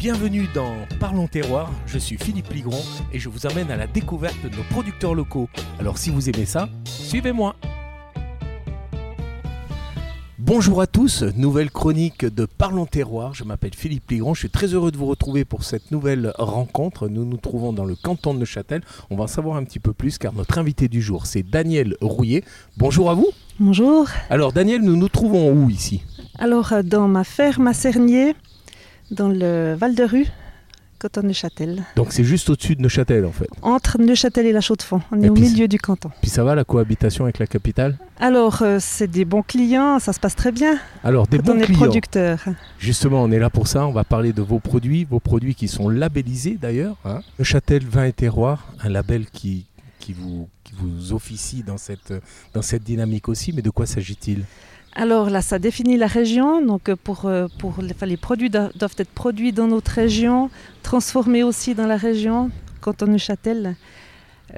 Bienvenue dans Parlons Terroir, je suis Philippe Ligron et je vous amène à la découverte de nos producteurs locaux. Alors si vous aimez ça, suivez-moi. Bonjour à tous, nouvelle chronique de Parlons Terroir. Je m'appelle Philippe Ligron. Je suis très heureux de vous retrouver pour cette nouvelle rencontre. Nous nous trouvons dans le canton de Neuchâtel. On va en savoir un petit peu plus car notre invité du jour, c'est Daniel Rouillet. Bonjour à vous. Bonjour. Alors Daniel, nous nous trouvons où ici? Alors euh, dans ma ferme à Cernier, dans le Val de Rue, canton de Neuchâtel. Donc c'est juste au-dessus de Neuchâtel en fait. Entre Neuchâtel et la Chaux-de-Fonds. On Et est au milieu du canton. Puis ça va la cohabitation avec la capitale? Alors euh, c'est des bons clients, ça se passe très bien Alors des bons on est clients. producteur. Justement, on est là pour ça. On va parler de vos produits, vos produits qui sont labellisés d'ailleurs. Hein. Neuchâtel Vin et Terroir, un label qui, qui, vous, qui vous officie dans cette, dans cette dynamique aussi. Mais de quoi s'agit-il? Alors là, ça définit la région. Donc euh, pour, euh, pour les, produits do- doivent être produits dans notre région, transformés aussi dans la région, canton Neuchâtel.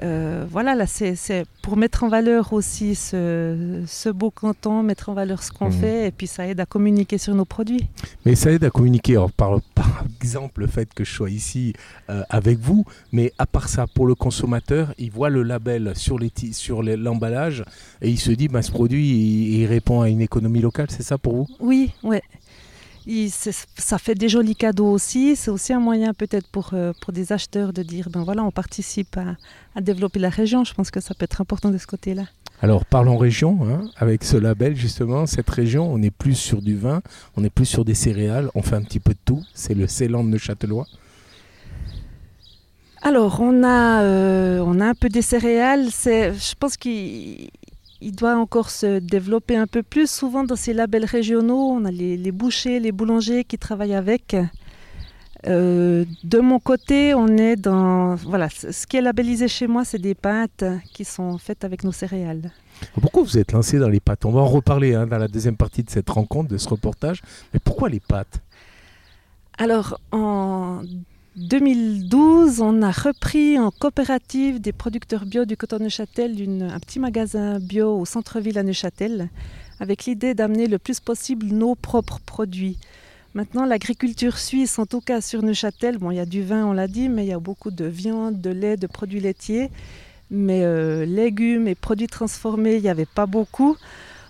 Euh, voilà, là, c'est pour mettre en valeur aussi ce, ce beau canton, mettre en valeur ce qu'on Mhm. fait, et puis ça aide à communiquer sur nos produits. Mais ça aide à communiquer. Alors, par, par exemple, le fait que je sois ici euh, avec vous, mais à part ça, pour le consommateur, il voit le label sur ti- sur l'emballage et il se dit, bah, ce produit, il, il répond à une économie locale. C'est ça pour vous? Oui, ouais. Ça fait des jolis cadeaux aussi. C'est aussi un moyen peut-être pour, euh, pour des acheteurs de dire, ben voilà, on participe à, à développer la région. Je pense que ça peut être important de ce côté-là. Alors parlons région, hein, avec ce label justement, cette région, on est plus sur du vin, on est plus sur des céréales, on fait un petit peu de tout, c'est le Ceylan de Neuchâtelois. Alors, on a, euh, on a un peu des céréales. Je pense qu'il il doit encore se développer un peu plus. Souvent, dans ces labels régionaux, on a les, les bouchers, les boulangers qui travaillent avec. Euh, de mon côté, on est dans... Voilà, ce qui est labellisé chez moi, c'est des pâtes qui sont faites avec nos céréales. Pourquoi vous êtes lancé dans les pâtes? On va en reparler hein, dans la deuxième partie de cette rencontre, de ce reportage, mais pourquoi les pâtes? Alors, en 2012, on a repris en coopérative des producteurs bio du canton de Neuchâtel une- un petit magasin bio au centre-ville à Neuchâtel, avec l'idée d'amener le plus possible nos propres produits. Maintenant, l'agriculture suisse, en tout cas sur Neuchâtel, il y a du vin, on l'a dit, mais il y a beaucoup de viande, de lait, de produits laitiers. Mais euh, légumes et produits transformés, il n'y avait pas beaucoup.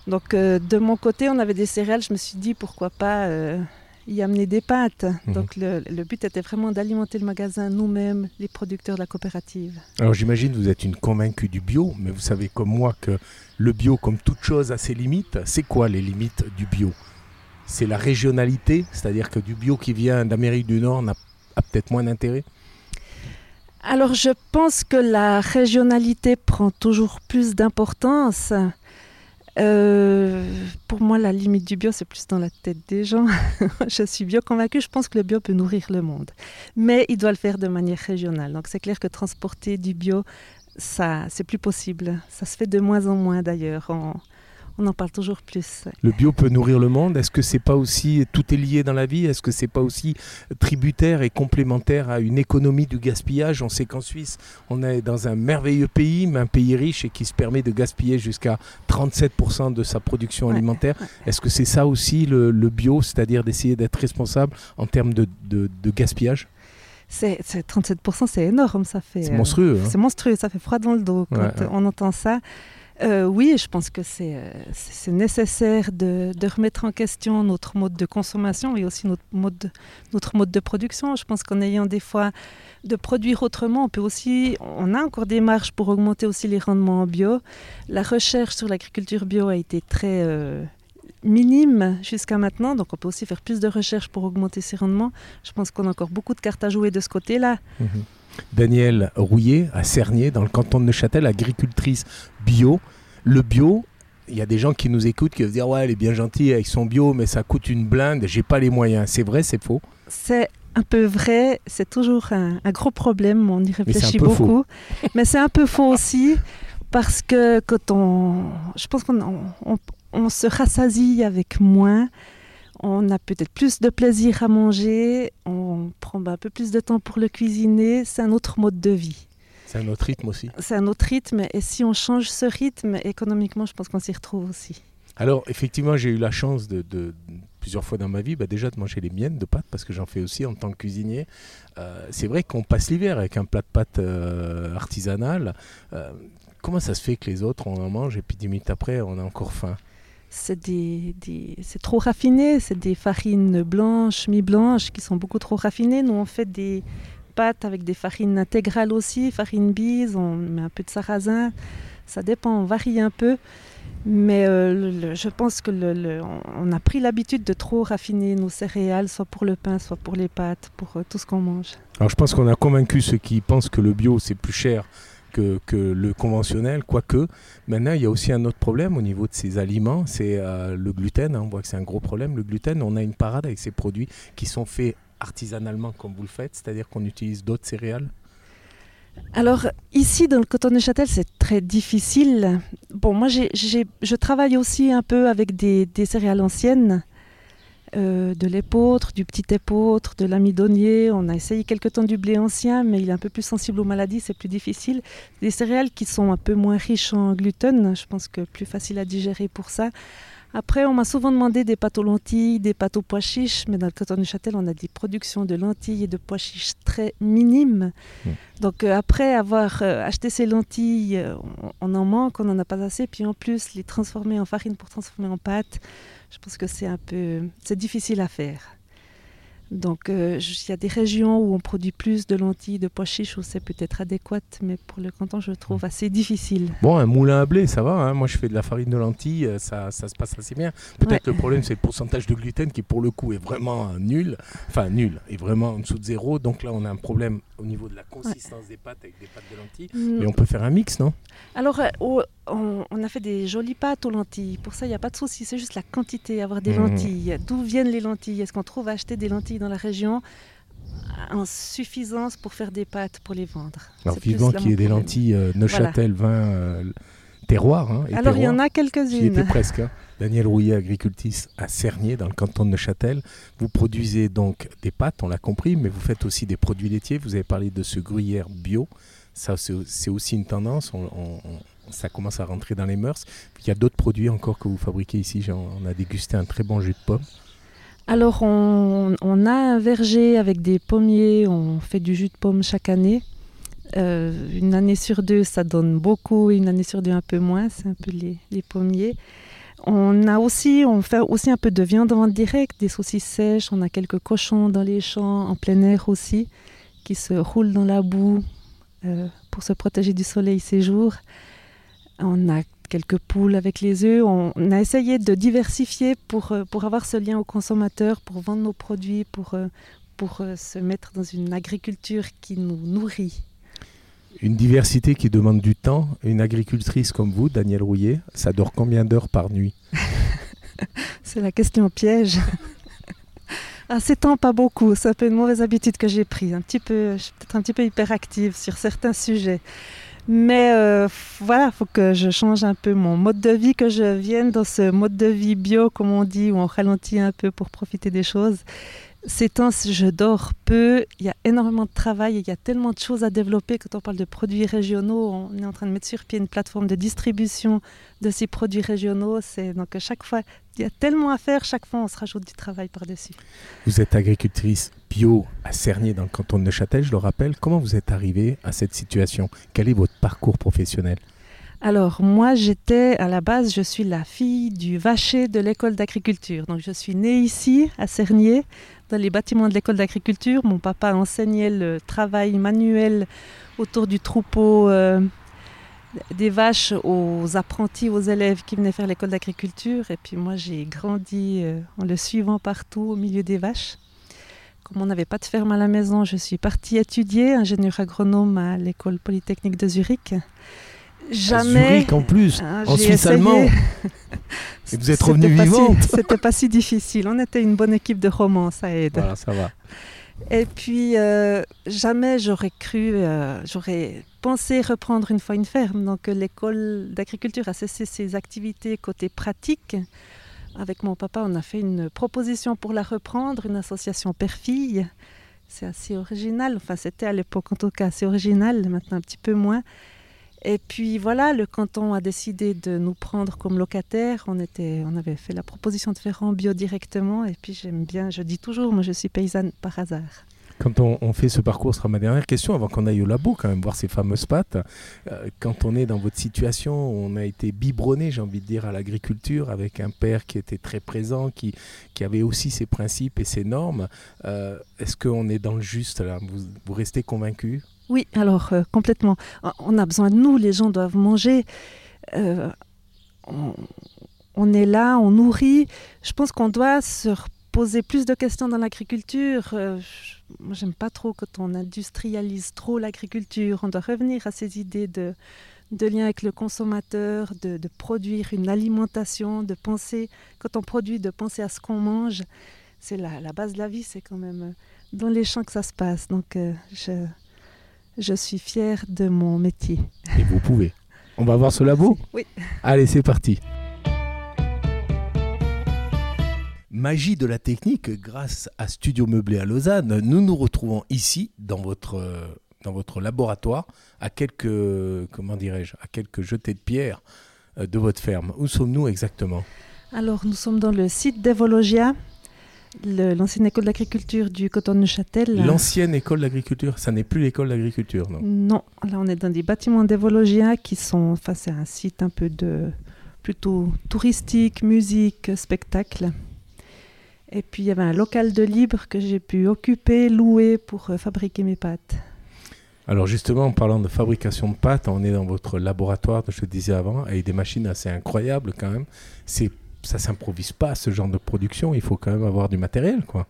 Donc, euh, de mon côté, on avait des céréales. Je me suis dit, pourquoi pas euh, y amener des pâtes. Mhm. Donc le, le but était vraiment d'alimenter le magasin nous-mêmes, les producteurs de la coopérative. Alors j'imagine que vous êtes une convaincue du bio, mais vous savez comme moi que le bio, comme toute chose, a ses limites. C'est quoi les limites du bio? C'est la régionalité, c'est-à-dire que du bio qui vient d'Amérique du Nord n'a a peut-être moins d'intérêt? Alors je pense que la régionalité prend toujours plus d'importance. Euh, pour moi, la limite du bio, c'est plus dans la tête des gens. je suis bio convaincue, je pense que le bio peut nourrir le monde. Mais il doit le faire de manière régionale. Donc c'est clair que transporter du bio, ça, c'est plus possible. Ça se fait de moins en moins d'ailleurs. On en parle toujours plus. Le bio peut nourrir le monde. Est-ce que c'est pas aussi tout est lié dans la vie? Est-ce que c'est pas aussi tributaire et complémentaire à une économie du gaspillage? On sait qu'en Suisse, on est dans un merveilleux pays, mais un pays riche et qui se permet de gaspiller jusqu'à 37% de sa production Ouais, alimentaire. ouais. Est-ce que c'est ça aussi le, le bio, c'est-à-dire d'essayer d'être responsable en termes de, de- de gaspillage? C'est, c'est 37%, c'est énorme, ça fait. C'est euh, monstrueux. hein C'est monstrueux, ça fait froid dans le dos quand euh, on entend ça. Euh, oui, je pense que c'est, euh, nécessaire de, de remettre en question notre mode de consommation et aussi notre mode, de- notre mode de production. Je pense qu'en ayant des fois de produire autrement, on peut aussi, on a encore des marges pour augmenter aussi les rendements en bio. La recherche sur l'agriculture bio a été très euh, minime jusqu'à maintenant, donc on peut aussi faire plus de recherches pour augmenter ces rendements. Je pense qu'on a encore beaucoup de cartes à jouer de ce côté-là. Mhm. Daniel Rouillet à Cernier, dans le canton de Neuchâtel, agricultrice bio. Le bio, il y a des gens qui nous écoutent qui vont se dire Ouais, elle est bien gentille avec son bio, mais ça coûte une blinde, j'ai pas les moyens. C'est vrai, c'est faux? C'est un peu vrai, c'est toujours un, un gros problème, on y réfléchit faux. beaucoup. Mais c'est un peu faux aussi, parce que quand on. Je pense qu'on on, on- on se rassasie avec moins, on a peut-être plus de plaisir à manger, on prend un peu plus de temps pour le cuisiner, c'est un autre mode de vie. C'est un autre rythme aussi. C'est un autre rythme, et si on change ce rythme, économiquement, je pense qu'on s'y retrouve aussi. Alors, effectivement, j'ai eu la chance de, plusieurs fois dans ma vie, bah, déjà de manger les miennes de pâtes, parce que j'en fais aussi en tant que cuisinier. Euh, c'est vrai qu'on passe l'hiver avec un plat de pâtes euh, artisanal. Euh, comment ça se fait que les autres, on en mange et puis dix minutes après, on a encore faim? C'est des, trop raffiné, c'est des farines blanches, mi-blanches qui sont beaucoup trop raffinées. Nous, on fait des pâtes avec des farines intégrales aussi, farine bise, on met un peu de sarrasin. Ça dépend, on varie un peu. Mais euh, je pense que le, on a pris l'habitude de trop raffiner nos céréales, soit pour le pain, soit pour les pâtes, pour euh, tout ce qu'on mange. Alors je pense qu'on a convaincu ceux qui pensent que le bio c'est plus cher que, le conventionnel, quoique. Maintenant, il y a aussi un autre problème au niveau de ces aliments, c'est euh, le gluten. Hein. on voit que c'est un gros problème. Le gluten, on a une parade avec ces produits qui sont faits artisanalement comme vous le faites, c'est-à-dire qu'on utilise d'autres céréales alors ici dans le coton de Châtel c'est très difficile. Bon moi je travaille aussi un peu avec des, céréales anciennes, euh, de l'épeautre, du petit épeautre, de l'amidonnier. On a essayé quelque temps du blé ancien mais il est un peu plus sensible aux maladies, c'est plus difficile. Des céréales qui sont un peu moins riches en gluten, je pense que plus facile à digérer pour ça. Après, on m'a souvent demandé des pâtes aux lentilles, des pâtes aux pois chiches, mais dans le canton du Châtel, on a des productions de lentilles et de pois chiches très minimes. Hmm. Donc euh, après avoir euh, acheté ces lentilles, euh, on, on, en manque, on n'en a pas assez. Puis en plus, les transformer en farine pour transformer en pâte, je pense que c'est un peu, c'est difficile à faire. Donc euh, il y a des régions où on produit plus de lentilles, de pois chiches, où c'est peut-être adéquat, mais pour le canton, je trouve mm. assez difficile. Bon, un moulin à blé, ça va. Hein. Moi, je fais de la farine de lentilles, euh, ça, ça se passe assez bien. Peut-être le problème, c'est le pourcentage de gluten qui, pour le coup, est vraiment nul. Enfin, nul, est vraiment en dessous de zéro. Donc là, on a un problème au niveau de la consistance des pâtes avec des pâtes de lentilles. Mm. Mais on peut faire un mix, non? Alors, euh, on, a fait des jolies pâtes aux lentilles. Pour ça, il n'y a pas de souci. C'est juste la quantité, avoir des mm. lentilles. D'où viennent les lentilles? Est-ce qu'on trouve à acheter des lentilles dans la région en suffisance pour faire des pâtes pour les vendre Alors, vivant qu'il y ait des lentilles euh, Neuchâtel, vin, euh, terroir. Hein, Alors, il y en a quelques-unes. Était presque. Hein. Daniel Rouillet, agricultrice à Cernier, dans le canton de Neuchâtel. Vous produisez donc des pâtes, on l'a compris, mais vous faites aussi des produits laitiers. Vous avez parlé de ce gruyère bio. Ça, c'est aussi une tendance. ça commence à rentrer dans les mœurs. Il y a d'autres produits encore que vous fabriquez ici. On a dégusté un très bon jus de pomme. Alors, on, a un verger avec des pommiers. On fait du jus de pomme chaque année. Euh, une année sur deux, ça donne beaucoup. Une année sur deux, un peu moins. C'est un peu les pommiers. On a aussi, on fait aussi un peu de viande en direct, des saucisses sèches. On a quelques cochons dans les champs, en plein air aussi, qui se roulent dans la boue euh, pour se protéger du soleil ces jours. On a quelques poules avec les œufs. On, a essayé de diversifier pour, euh, pour avoir ce lien au consommateur, pour vendre nos produits, pour, euh, pour se mettre dans une agriculture qui nous nourrit une diversité qui demande du temps. Une agricultrice comme vous, Daniel Rouillet, ça dort combien d'heures par nuit? C'est la question piège. À ces temps, pas beaucoup. C'est un peu une mauvaise habitude que j'ai prise. Un petit peu, je suis peut-être un petit peu hyperactive sur certains sujets. Mais euh, voilà, il faut que je change un peu mon mode de vie, que je vienne dans ce mode de vie bio, comme on dit, où on ralentit un peu pour profiter des choses. Ces temps, je dors peu, il y a énormément de travail, il y a tellement de choses à développer. Quand on parle de produits régionaux, on est en train de mettre sur pied une plateforme de distribution de ces produits régionaux. Donc chaque fois, il y a tellement à faire, chaque fois on se rajoute du travail par-dessus. Vous êtes agricultrice bio à Cernier dans le canton de Neuchâtel, je le rappelle. Comment vous êtes arrivée à cette situation? Quel est votre parcours professionnel? Alors moi j'étais à la base, je suis la fille du vacher de l'école d'agriculture. Donc je suis née ici à Cernier dans les bâtiments de l'école d'agriculture. Mon papa enseignait le travail manuel autour du troupeau euh, des vaches aux apprentis, aux élèves qui venaient faire l'école d'agriculture. Et puis moi j'ai grandi euh, en le suivant partout au milieu des vaches. Comme on n'avait pas de ferme à la maison, je suis partie étudier ingénieur agronome à l'école polytechnique de Zurich. Jamais. Zurich en plus, ah, en Suisse allemand. Et vous êtes revenue vivante. C'était pas si difficile. On était une bonne équipe de romans, ça aide. Voilà, ça va. Et puis, euh, jamais j'aurais cru, euh, j'aurais pensé reprendre une fois une ferme. Donc, l'école d'agriculture a cessé ses activités côté pratique. Avec mon papa, on a fait une proposition pour la reprendre, une association père-fille. C'est assez original. Enfin, c'était à l'époque en tout cas assez original, maintenant un petit peu moins. Et puis voilà, le canton a décidé de nous prendre comme locataires. On, était, on avait fait la proposition de faire en bio directement. Et puis j'aime bien, je dis toujours, moi je suis paysanne par hasard. Quand on, fait ce parcours, ce sera ma dernière question, avant qu'on aille au labo quand même voir ces fameuses pâtes. Euh, quand on est dans votre situation, on a été biberonné, j'ai envie de dire, à l'agriculture, avec un père qui était très présent, qui, qui avait aussi ses principes et ses normes. Euh, est-ce qu'on est dans le juste là? Vous, vous restez convaincu? Oui, alors euh, complètement. On a besoin de nous, les gens doivent manger. On, on, est là, on nourrit. Je pense qu'on doit se poser plus de questions dans l'agriculture. Euh, moi, j'aime pas trop quand on industrialise trop l'agriculture. On doit revenir à ces idées de, lien avec le consommateur, de, produire une alimentation, de penser, quand on produit, de penser à ce qu'on mange. C'est la, la, base de la vie, c'est quand même euh, dans les champs que ça se passe. Donc, euh, je, je suis fière de mon métier. Et vous pouvez. On va voir ce labo Oui. Allez, c'est parti. magie de la technique, grâce à Studio Meublé à Lausanne, nous nous retrouvons ici, dans votre, dans votre laboratoire, à quelques, comment dirais-je, à quelques jetés de pierre euh, de votre ferme. Où sommes-nous exactement? Alors, nous sommes dans le site d'Evologia, l'ancienne école d'agriculture du coton de. L'ancienne école d'agriculture, ça n'est plus l'école d'agriculture, non? Non, là on est dans des bâtiments d'Evologia qui sont, enfin c'est un site un peu de plutôt touristique, musique, spectacle. Et puis il y avait un local de libre que j'ai pu occuper, louer pour euh, fabriquer mes pâtes. Alors justement, en parlant de fabrication de pâtes, on est dans votre laboratoire, je te disais avant, avec des machines assez incroyables quand même. C'est, ça s'improvise pas ce genre de production, il faut quand même avoir du matériel, quoi.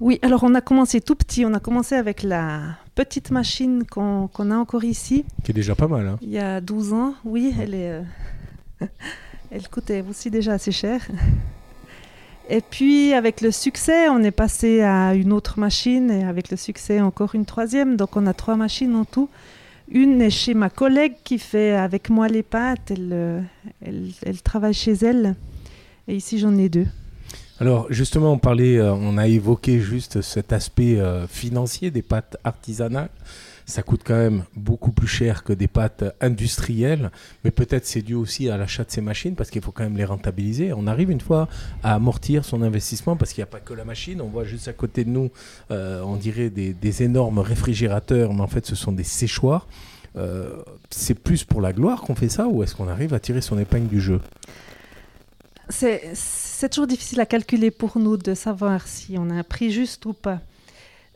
Oui, alors on a commencé tout petit, on a commencé avec la petite machine qu'on, a encore ici. Qui est déjà pas mal. Hein. Il y a 12 ans, oui, elle, est, euh, elle coûtait aussi déjà assez cher. Et puis avec le succès, on est passé à une autre machine et avec le succès encore une troisième. Donc on a trois machines en tout. Une est chez ma collègue qui fait avec moi les pâtes. Elle, euh, elle, travaille chez elle. Ici j'en ai deux. Alors justement, on parlait, euh, on a évoqué juste cet aspect euh, financier des pâtes artisanales ça coûte quand même beaucoup plus cher que des pâtes industrielles, mais peut-être c'est dû aussi à l'achat de ces machines parce qu'il faut quand même les rentabiliser. On arrive une fois à amortir son investissement parce qu'il n'y a pas que la machine. On voit juste à côté de nous, euh, on dirait des, énormes réfrigérateurs, mais en fait ce sont des séchoirs. C'est plus pour la gloire qu'on fait ça ou est-ce qu'on arrive à tirer son épingle du jeu? C'est toujours difficile à calculer pour nous de savoir si on a un prix juste ou pas.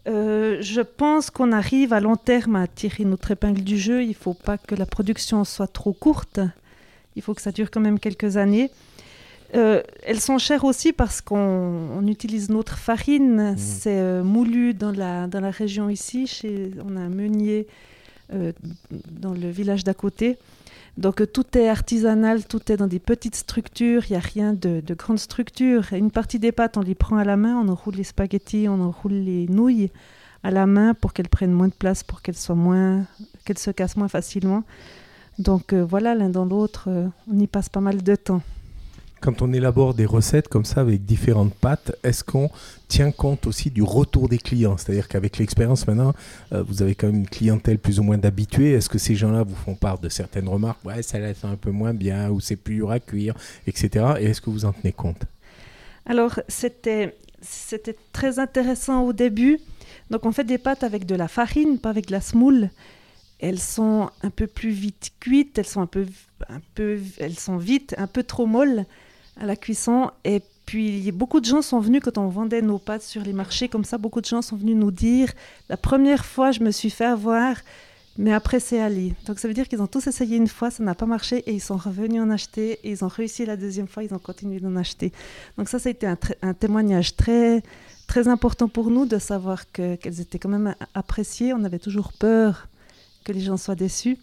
Euh, je pense qu'on arrive à long terme à tirer notre épingle du jeu. Il ne faut pas que la production soit trop courte. Il faut que ça dure quand même quelques années. Euh, elles sont chères aussi parce qu'on utilise notre farine. Mmh. C'est euh, moulu dans la, dans la région ici. Chez, on a un meunier dans le village d'à côté. Donc tout est artisanal, tout est dans des petites structures, il n'y a rien de, de grande structure. Une partie des pâtes, on les prend à la main, on enroule les spaghettis, on enroule les nouilles à la main pour qu'elles prennent moins de place, pour qu'elles soient moins, qu'elles se cassent moins facilement. Donc euh, voilà, l'un dans l'autre, euh, on y passe pas mal de temps. Quand on élabore des recettes comme ça avec différentes pâtes, est-ce qu'on tient compte aussi du retour des clients? C'est-à-dire qu'avec l'expérience maintenant, euh, vous avez quand même une clientèle plus ou moins d'habitués. Est-ce que ces gens-là vous font part de certaines remarques? Ouais, ça laisse un peu moins bien, ou c'est plus dur à cuire, etc. Et est-ce que vous en tenez compte? Alors, c'était, très intéressant au début. Donc, on fait des pâtes avec de la farine, pas avec de la semoule elles sont un peu plus vite cuites, elles sont un peu, un peu, elles sont vite, un peu trop molles à la cuisson. Et puis, beaucoup de gens sont venus, quand on vendait nos pâtes sur les marchés, comme ça, beaucoup de gens sont venus nous dire la première fois, je me suis fait avoir, mais après, c'est allé. Donc, ça veut dire qu'ils ont tous essayé une fois, ça n'a pas marché, et ils sont revenus en acheter, et ils ont réussi la deuxième fois, ils ont continué d'en acheter. Donc, ça, ça a été un, un témoignage très, très important pour nous de savoir qu'elles étaient quand même appréciées. On avait toujours peur que les gens soient déçus.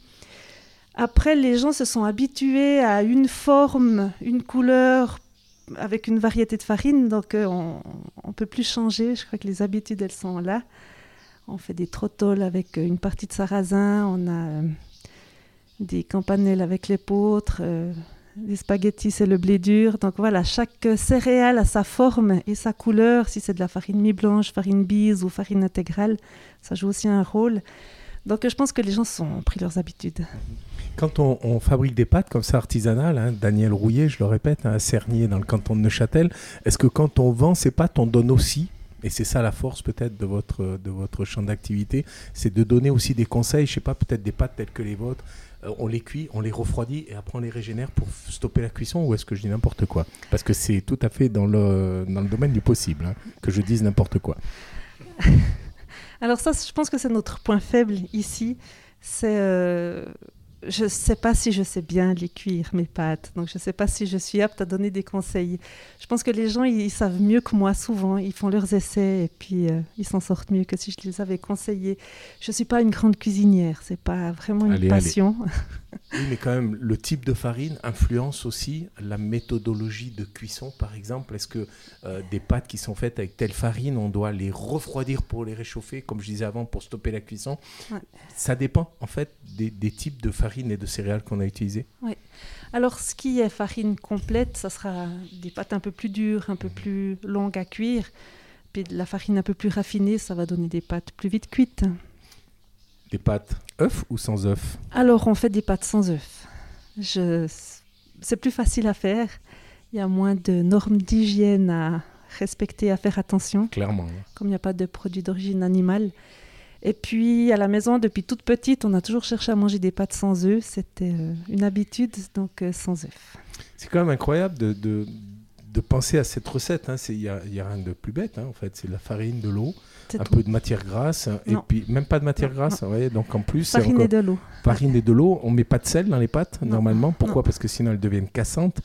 Après, les gens se sont habitués à une forme, une couleur, avec une variété de farine, donc euh, on ne peut plus changer. Je crois que les habitudes, elles sont là. On fait des trottoles avec euh, une partie de sarrasin, on a euh, des campanelles avec l'épeautre, des spaghettis, c'est le blé dur. Donc voilà, chaque céréale a sa forme et sa couleur. Si c'est de la farine mi-blanche, farine bise ou farine intégrale, ça joue aussi un rôle. Donc je pense que les gens sont, ont pris leurs habitudes. Quand on, fabrique des pâtes comme ça artisanales, hein, Daniel Rouillet, je le répète, hein, à Cernier dans le canton de Neuchâtel, est-ce que quand on vend ces pâtes, on donne aussi et c'est ça la force peut-être de votre, de votre champ d'activité, c'est de donner aussi des conseils, je sais pas, peut-être des pâtes telles que les vôtres, euh, on les cuit, on les refroidit et après on les régénère pour stopper la cuisson ou est-ce que je dis n'importe quoi? Parce que c'est tout à fait dans le, dans le domaine du possible hein, que je dise n'importe quoi. Alors ça, je pense que c'est notre point faible ici. C'est euh, je ne sais pas si je sais bien les cuire, mes pâtes. Donc, je ne sais pas si je suis apte à donner des conseils. Je pense que les gens, ils, savent mieux que moi souvent. Ils font leurs essais et puis euh, ils s'en sortent mieux que si je les avais conseillés. Je ne suis pas une grande cuisinière. C'est pas vraiment une passion. Oui, mais quand même, le type de farine influence aussi la méthodologie de cuisson, par exemple. Est-ce que euh, des pâtes qui sont faites avec telle farine, on doit les refroidir pour les réchauffer, comme je disais avant, pour stopper la cuisson? Ça dépend, en fait, des, types de farine et de céréales qu'on a utilisées. Oui. Alors, ce qui est farine complète, ça sera des pâtes un peu plus dures, un peu mhm. plus longues à cuire. Puis la farine un peu plus raffinée, ça va donner des pâtes plus vite cuites. Des pâtes œufs ou sans œufs Alors, on fait des pâtes sans œufs. Je... C'est plus facile à faire. Il y a moins de normes d'hygiène à respecter, à faire attention. Clairement. Comme il n'y a pas de produits d'origine animale. Et puis, à la maison, depuis toute petite, on a toujours cherché à manger des pâtes sans œufs. C'était euh, une habitude, donc euh, sans œufs. C'est quand même incroyable de, de, de penser à cette recette. Il hein. n'y a, a, rien de plus bête, hein, en fait. C'est de la farine, de l'eau, un peu de matière grasse, et puis même pas de matière grasse. donc en plus, farine et de l'eau. Farine et de l'eau. On met pas de sel dans les pâtes normalement. Pourquoi Parce que sinon elles deviennent cassantes.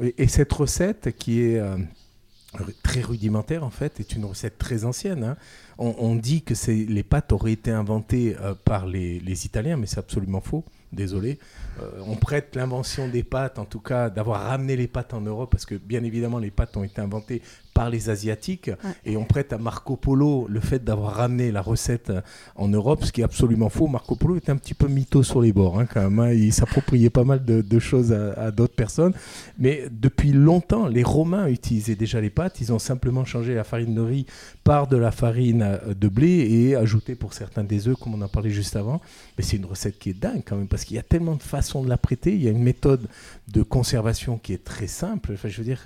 Et, cette recette qui est euh, très rudimentaire en fait est une recette très ancienne. Hein. On, dit que les pâtes auraient été inventées euh, par les, les Italiens, mais c'est absolument faux désolé. Euh, on prête l'invention des pâtes, en tout cas d'avoir ramené les pâtes en Europe, parce que bien évidemment les pâtes ont été inventées par les Asiatiques, et on prête à Marco Polo le fait d'avoir ramené la recette en Europe, ce qui est absolument faux. Marco Polo était un petit peu mytho sur les bords, hein, quand même. Hein. Il s'appropriait pas mal de, choses à, d'autres personnes. Mais depuis longtemps, les Romains utilisaient déjà les pâtes. Ils ont simplement changé la farine de riz par de la farine euh, de blé et ajouté pour certains des œufs, comme on en parlait juste avant. Mais c'est une recette qui est dingue quand même, parce qu'il y a tellement de façons de la prêter. Il y a une méthode de conservation qui est très simple. Enfin, je veux dire,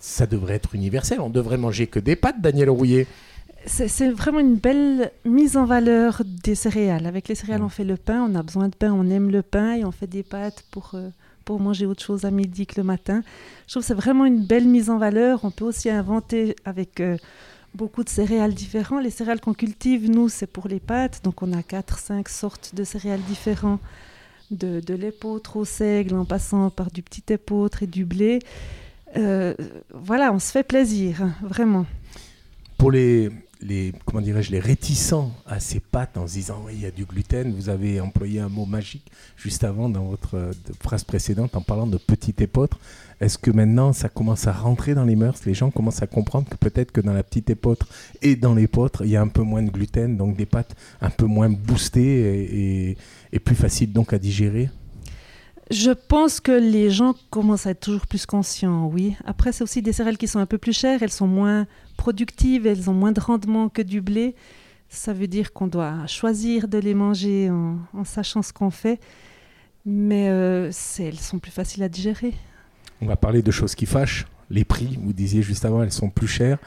ça devrait être universel. On devrait manger que des pâtes, Daniel Rouillet. C'est vraiment une belle mise en valeur des céréales. Avec les céréales, on fait le pain, on a besoin de pain, on aime le pain et on fait des pâtes pour, euh, pour manger autre chose à midi que le matin. Je trouve que c'est vraiment une belle mise en valeur. On peut aussi inventer avec euh, beaucoup de céréales différents. Les céréales qu'on cultive, nous, c'est pour les pâtes. Donc on a 4-5 sortes de céréales différents, de, de l'épeautre au seigle, en passant par du petit épeautre et du blé. Euh, voilà, on se fait plaisir, vraiment. Pour les, les comment dirais-je, les réticents à ces pâtes en se disant oui, il y a du gluten, vous avez employé un mot magique juste avant dans votre euh, phrase précédente en parlant de petit épeautre. Est-ce que maintenant ça commence à rentrer dans les mœurs? Les gens commencent à comprendre que peut-être que dans la petite épeautre et dans l'épeautre, il y a un peu moins de gluten, donc des pâtes un peu moins boostées et, et plus faciles donc à digérer? Je pense que les gens commencent à être toujours plus conscients, oui. Après, c'est aussi des céréales qui sont un peu plus chères, elles sont moins productives, elles ont moins de rendement que du blé. Ça veut dire qu'on doit choisir de les manger en, sachant ce qu'on fait, mais euh, elles sont plus faciles à digérer. On va parler de choses qui fâchent les prix, vous disiez juste avant, elles sont plus chères.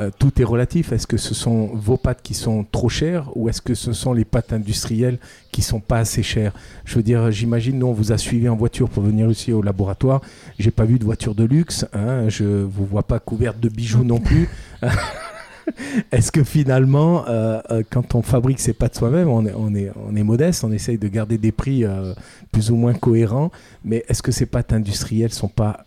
Euh, tout est relatif. Est-ce que ce sont vos pâtes qui sont trop chères ou est-ce que ce sont les pâtes industrielles qui sont pas assez chères? Je veux dire, j'imagine, nous, on vous a suivi en voiture pour venir ici au laboratoire. J'ai pas vu de voiture de luxe. Hein, je vous vois pas couverte de bijoux non plus. Est-ce que finalement, euh, euh, quand on fabrique ses pâtes soi-même, on est, modeste, on essaye de garder des prix plus ou moins cohérents, mais est-ce que ces pâtes industrielles sont pas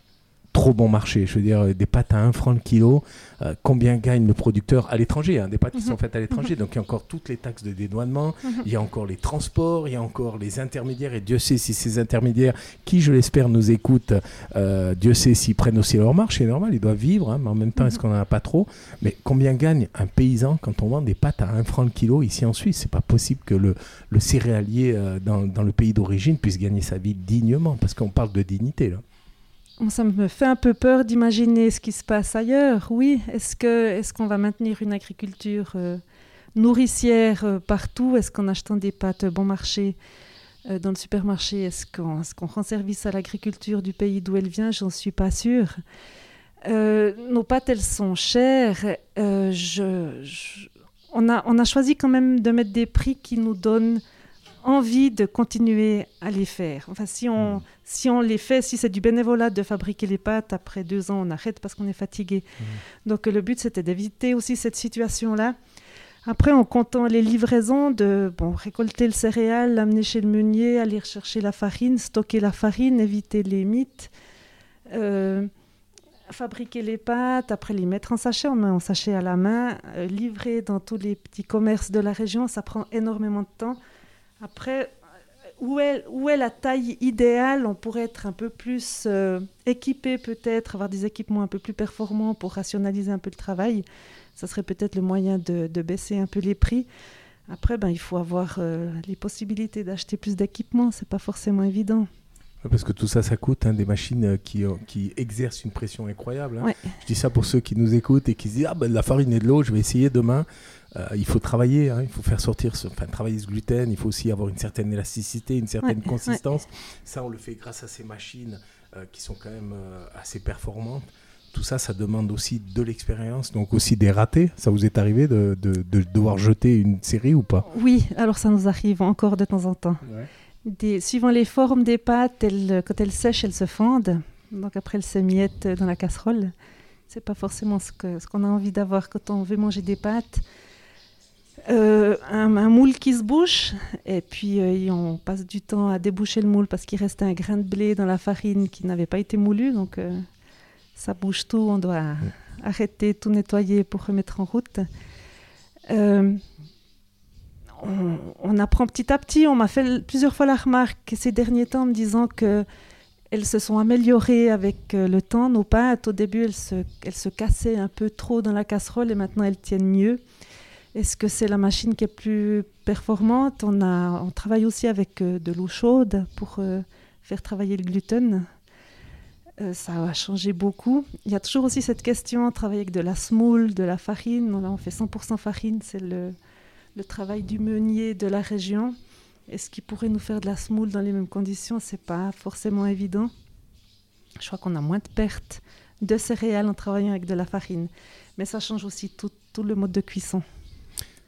trop bon marché. Je veux dire, des pâtes à 1 franc le kilo, euh, combien gagne le producteur à l'étranger hein, Des pâtes qui sont mhm. faites à l'étranger, mhm. donc il y a encore toutes les taxes de dédouanement, mhm. il y a encore les transports, il y a encore les intermédiaires, et Dieu sait si ces intermédiaires, qui je l'espère nous écoutent, euh, Dieu sait s'ils prennent aussi leur marche, c'est normal, ils doivent vivre, hein, mais en même temps, est-ce qu'on n'en a pas trop? Mais combien gagne un paysan quand on vend des pâtes à 1 franc le kilo ici en Suisse? C'est pas possible que le, le céréalier euh, dans, dans le pays d'origine puisse gagner sa vie dignement, parce qu'on parle de dignité là. Ça me fait un peu peur d'imaginer ce qui se passe ailleurs. Oui, est-ce qu'on va maintenir une agriculture euh, nourricière partout? Est-ce qu'en achetant des pâtes bon marché dans le supermarché, est-ce qu'on rend service à l'agriculture du pays d'où elle vient? J'en suis pas sûre. nos pâtes, elles sont chères. on a choisi quand même de mettre des prix qui nous donnent envie de continuer à les faire. Enfin, si on, mm. si on les fait, si c'est du bénévolat de fabriquer les pâtes, après deux ans, on arrête parce qu'on est fatigué. Mm. Donc, le but, c'était d'éviter aussi cette situation-là. Après, en comptant les livraisons, de bon, récolter le céréal, l'amener chez le meunier, aller chercher la farine, stocker la farine, éviter les mythes, euh, fabriquer les pâtes, après les mettre en sachet, on met en sachet à la main, euh, livrer dans tous les petits commerces de la région, ça prend énormément de temps. Après, où est, où est la taille idéale? On pourrait être un peu plus euh, équipé peut-être, avoir des équipements un peu plus performants pour rationaliser un peu le travail. Ça serait peut-être le moyen de, baisser un peu les prix. Après, ben, il faut avoir euh, les possibilités d'acheter plus d'équipements. C'est pas forcément évident. Parce que tout ça, ça coûte hein, des machines euh, qui, qui exercent une pression incroyable. Hein. Je dis ça pour ceux qui nous écoutent et qui se disent Ah, ben, de la farine et de l'eau, je vais essayer demain. Euh, il faut travailler, hein, il faut faire sortir, ce, enfin, travailler ce gluten, il faut aussi avoir une certaine élasticité, une certaine consistance. Ça, on le fait grâce à ces machines euh, qui sont quand même euh, assez performantes. Tout ça, ça demande aussi de l'expérience, donc aussi des ratés. Ça vous est arrivé de, de, devoir jeter une série ou pas? Oui, alors ça nous arrive encore de temps en temps. Des, suivant les formes des pâtes, elles, quand elles sèchent, elles se fendent. Donc après, elles se miettent dans la casserole. C'est pas forcément ce qu'on ce qu'on a envie d'avoir quand on veut manger des pâtes. Euh, un, moule qui se bouche, et puis euh, on passe du temps à déboucher le moule parce qu'il restait un grain de blé dans la farine qui n'avait pas été moulu, donc euh, ça bouge tout, on doit arrêter, tout nettoyer pour remettre en route. On, on, apprend petit à petit, on m'a fait plusieurs fois la remarque ces derniers temps en me disant que elles se sont améliorées avec le temps, nos pâtes. Au début, elles se, elles se cassaient un peu trop dans la casserole et maintenant elles tiennent mieux. Est-ce que c'est la machine qui est plus performante? On, travaille aussi avec euh, de l'eau chaude pour euh, faire travailler le gluten. Euh, ça a changé beaucoup. Il y a toujours aussi cette question, travailler avec de la semoule, de la farine. Là, on fait 100% farine, c'est le, travail du meunier de la région. Est-ce qu'il pourrait nous faire de la semoule dans les mêmes conditions? C'est pas forcément évident. Je crois qu'on a moins de pertes de céréales en travaillant avec de la farine. Mais ça change aussi tout le mode de cuisson.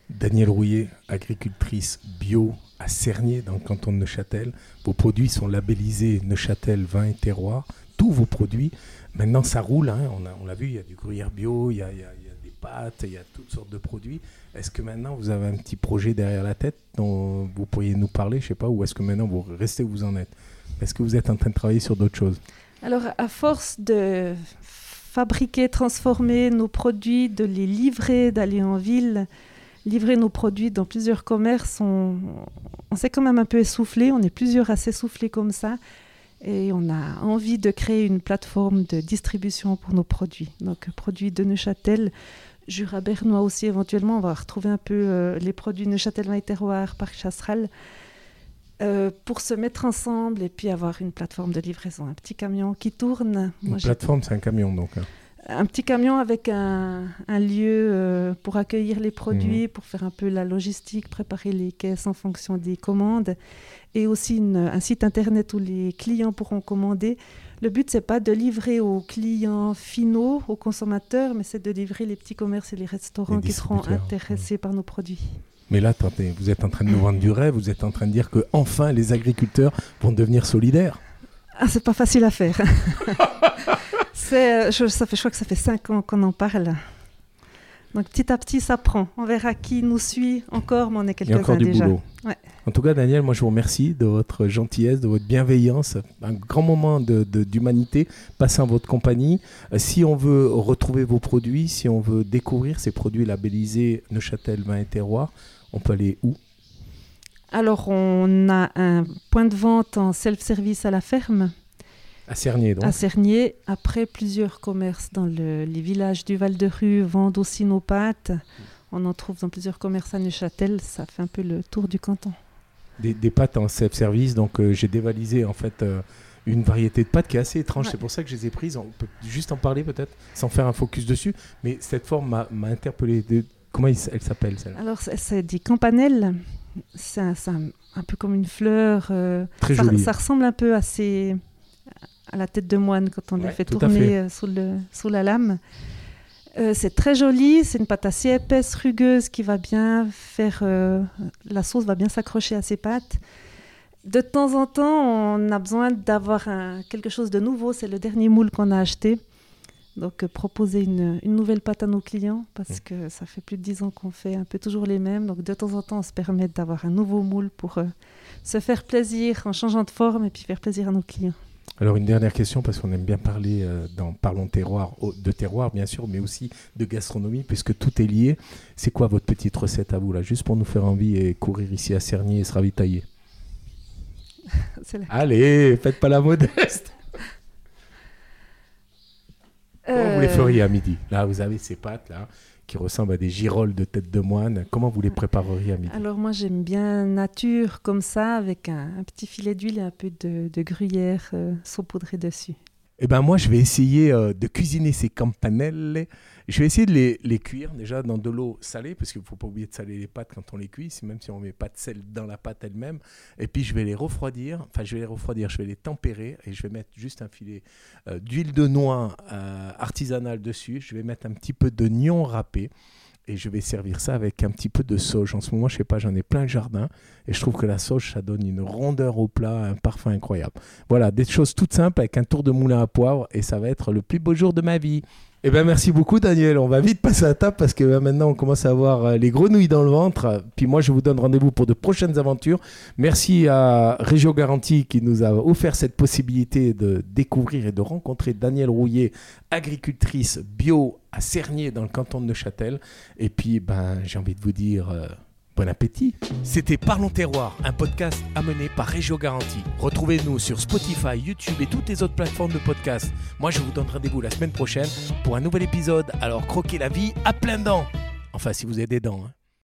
Danielle Rouillet, agricultrice bio à Cernier, dans le canton de Neuchâtel. Vos produits sont labellisés Neuchâtel vin et terroir. Tous vos produits. Maintenant, ça roule. Hein. On, l'a vu, il y a du gruyère bio, il y a, des pâtes, il y a toutes sortes de produits. Est-ce que maintenant, vous avez un petit projet derrière la tête dont vous pourriez nous parler? Je sais pas. Ou est-ce que maintenant, vous restez où vous en êtes? Est-ce que vous êtes en train de travailler sur d'autres choses? Alors, à force de fabriquer, transformer nos produits, de les livrer, d'aller en ville, livrer nos produits dans plusieurs commerces, on, s'est quand même un peu essoufflé. On est plusieurs à s'essouffler comme ça. Et on a envie de créer une plateforme de distribution pour nos produits. Donc, produits de Neuchâtel, Jura bernois aussi éventuellement. On va retrouver un peu euh, les produits Neuchâtel et Terroir, Parc Chasseral. Euh, pour se mettre ensemble et puis avoir une plateforme de livraison, un petit camion qui tourne. Une plateforme, c'est un camion donc. Hein un petit camion avec un, lieu euh, pour accueillir les produits, mmh. pour faire un peu la logistique, préparer les caisses en fonction des commandes, et aussi un site internet où les clients pourront commander. Le but, c'est pas de livrer aux clients finaux, aux consommateurs, mais c'est de livrer les petits commerces et les restaurants qui seront intéressés par nos produits. Mais là, attendez, vous êtes en train de nous vendre du rêve, vous êtes en train de dire que enfin les agriculteurs vont devenir solidaires. Ah, c'est pas facile à faire. Euh, je, ça fait, je crois que ça fait cinq ans qu'on en parle. Donc petit à petit, ça prend. On verra qui nous suit encore, mais on est quelques-uns déjà. Boulot. En tout cas, Daniel, moi je vous remercie de votre gentillesse, de votre bienveillance, un grand moment d'humanité passé en votre compagnie. Euh, si on veut retrouver vos produits, si on veut découvrir ces produits labellisés Neuchâtel Vin et Terroir, on peut aller où? Alors, on a un point de vente en self-service à la ferme à Cernier, donc. À Cernier. Après, plusieurs commerces dans les villages du Val-de-Rue vendent aussi nos pâtes. On en trouve dans plusieurs commerces à Neuchâtel. Ça fait un peu le tour du canton. Des, pâtes en self-service. Donc, euh, j'ai dévalisé en fait euh, une variété de pâtes qui est assez étrange. C'est pour ça que je les ai prises. On peut juste en parler peut-être, sans faire un focus dessus. Mais cette forme m'a interpellé. Comment elle s'appelle celle-là? Alors, c'est dit campanelle. C'est un, peu comme une fleur. Euh, Très ça, jolie. ça ressemble un peu à, ces, à la tête de moine quand on Ouais, les fait tourner fait. euh, sous, le, sous la lame. Euh, c'est très joli, c'est une pâte assez épaisse, rugueuse, qui va bien faire... euh, la sauce va bien s'accrocher à ses pâtes. De temps en temps, on a besoin d'avoir quelque chose de nouveau. C'est le dernier moule qu'on a acheté. Donc, euh, proposer une, une nouvelle pâte à nos clients, parce que ça fait plus de dix ans qu'on fait un peu toujours les mêmes. Donc, de temps en temps, on se permet d'avoir un nouveau moule pour se faire plaisir en changeant de forme et puis faire plaisir à nos clients. Alors une dernière question parce qu'on aime bien parler euh, dans Parlons terroir, de terroir bien sûr, mais aussi de gastronomie puisque tout est lié. C'est quoi votre petite recette à vous là, juste pour nous faire envie et courir ici à Cerny et se ravitailler? Allez, faites pas la modeste. Comment vous les Euh, feriez à midi? Là, vous avez ces pâtes là qui ressemblent à des girolles de tête de moine. Comment vous les prépareriez à midi Alors moi j'aime bien nature comme ça avec un, un petit filet d'huile et un peu de, de gruyère euh, saupoudrée dessus. Eh ben moi, je vais essayer euh, de cuisiner ces campanelles. Je vais essayer de les, cuire déjà dans de l'eau salée, parce qu'il ne faut pas oublier de saler les pâtes quand on les cuit, même si on ne met pas de sel dans la pâte elle-même. Et puis je vais les refroidir, enfin je vais les refroidir, je vais les tempérer et je vais mettre juste un filet euh, d'huile de noix euh, artisanale dessus. Je vais mettre un petit peu d'oignon râpé. Et je vais servir ça avec un petit peu de sauge. En ce moment, je sais pas, j'en ai plein le jardin. Et je trouve que la sauge, ça donne une rondeur au plat, un parfum incroyable. Voilà, des choses toutes simples avec un tour de moulin à poivre et ça va être le plus beau jour de ma vie. Eh bien, merci beaucoup, Daniel. On va vite passer à table parce que euh, maintenant, on commence à avoir euh, les grenouilles dans le ventre. Puis moi, je vous donne rendez-vous pour de prochaines aventures. Merci à Régio Garantie qui nous a offert cette possibilité de découvrir et de rencontrer Daniel Rouillet, agricultrice bio à Cernier dans le canton de Neuchâtel. Et puis, ben, j'ai envie de vous dire. euh, Bon appétit C'était Parlons Terroir, un podcast amené par Régio Garantie. Retrouvez-nous sur Spotify, YouTube et toutes les autres plateformes de podcast. Moi, je vous donne rendez-vous la semaine prochaine pour un nouvel épisode. Alors, croquez la vie à plein dents Enfin, si vous avez des dents. hein.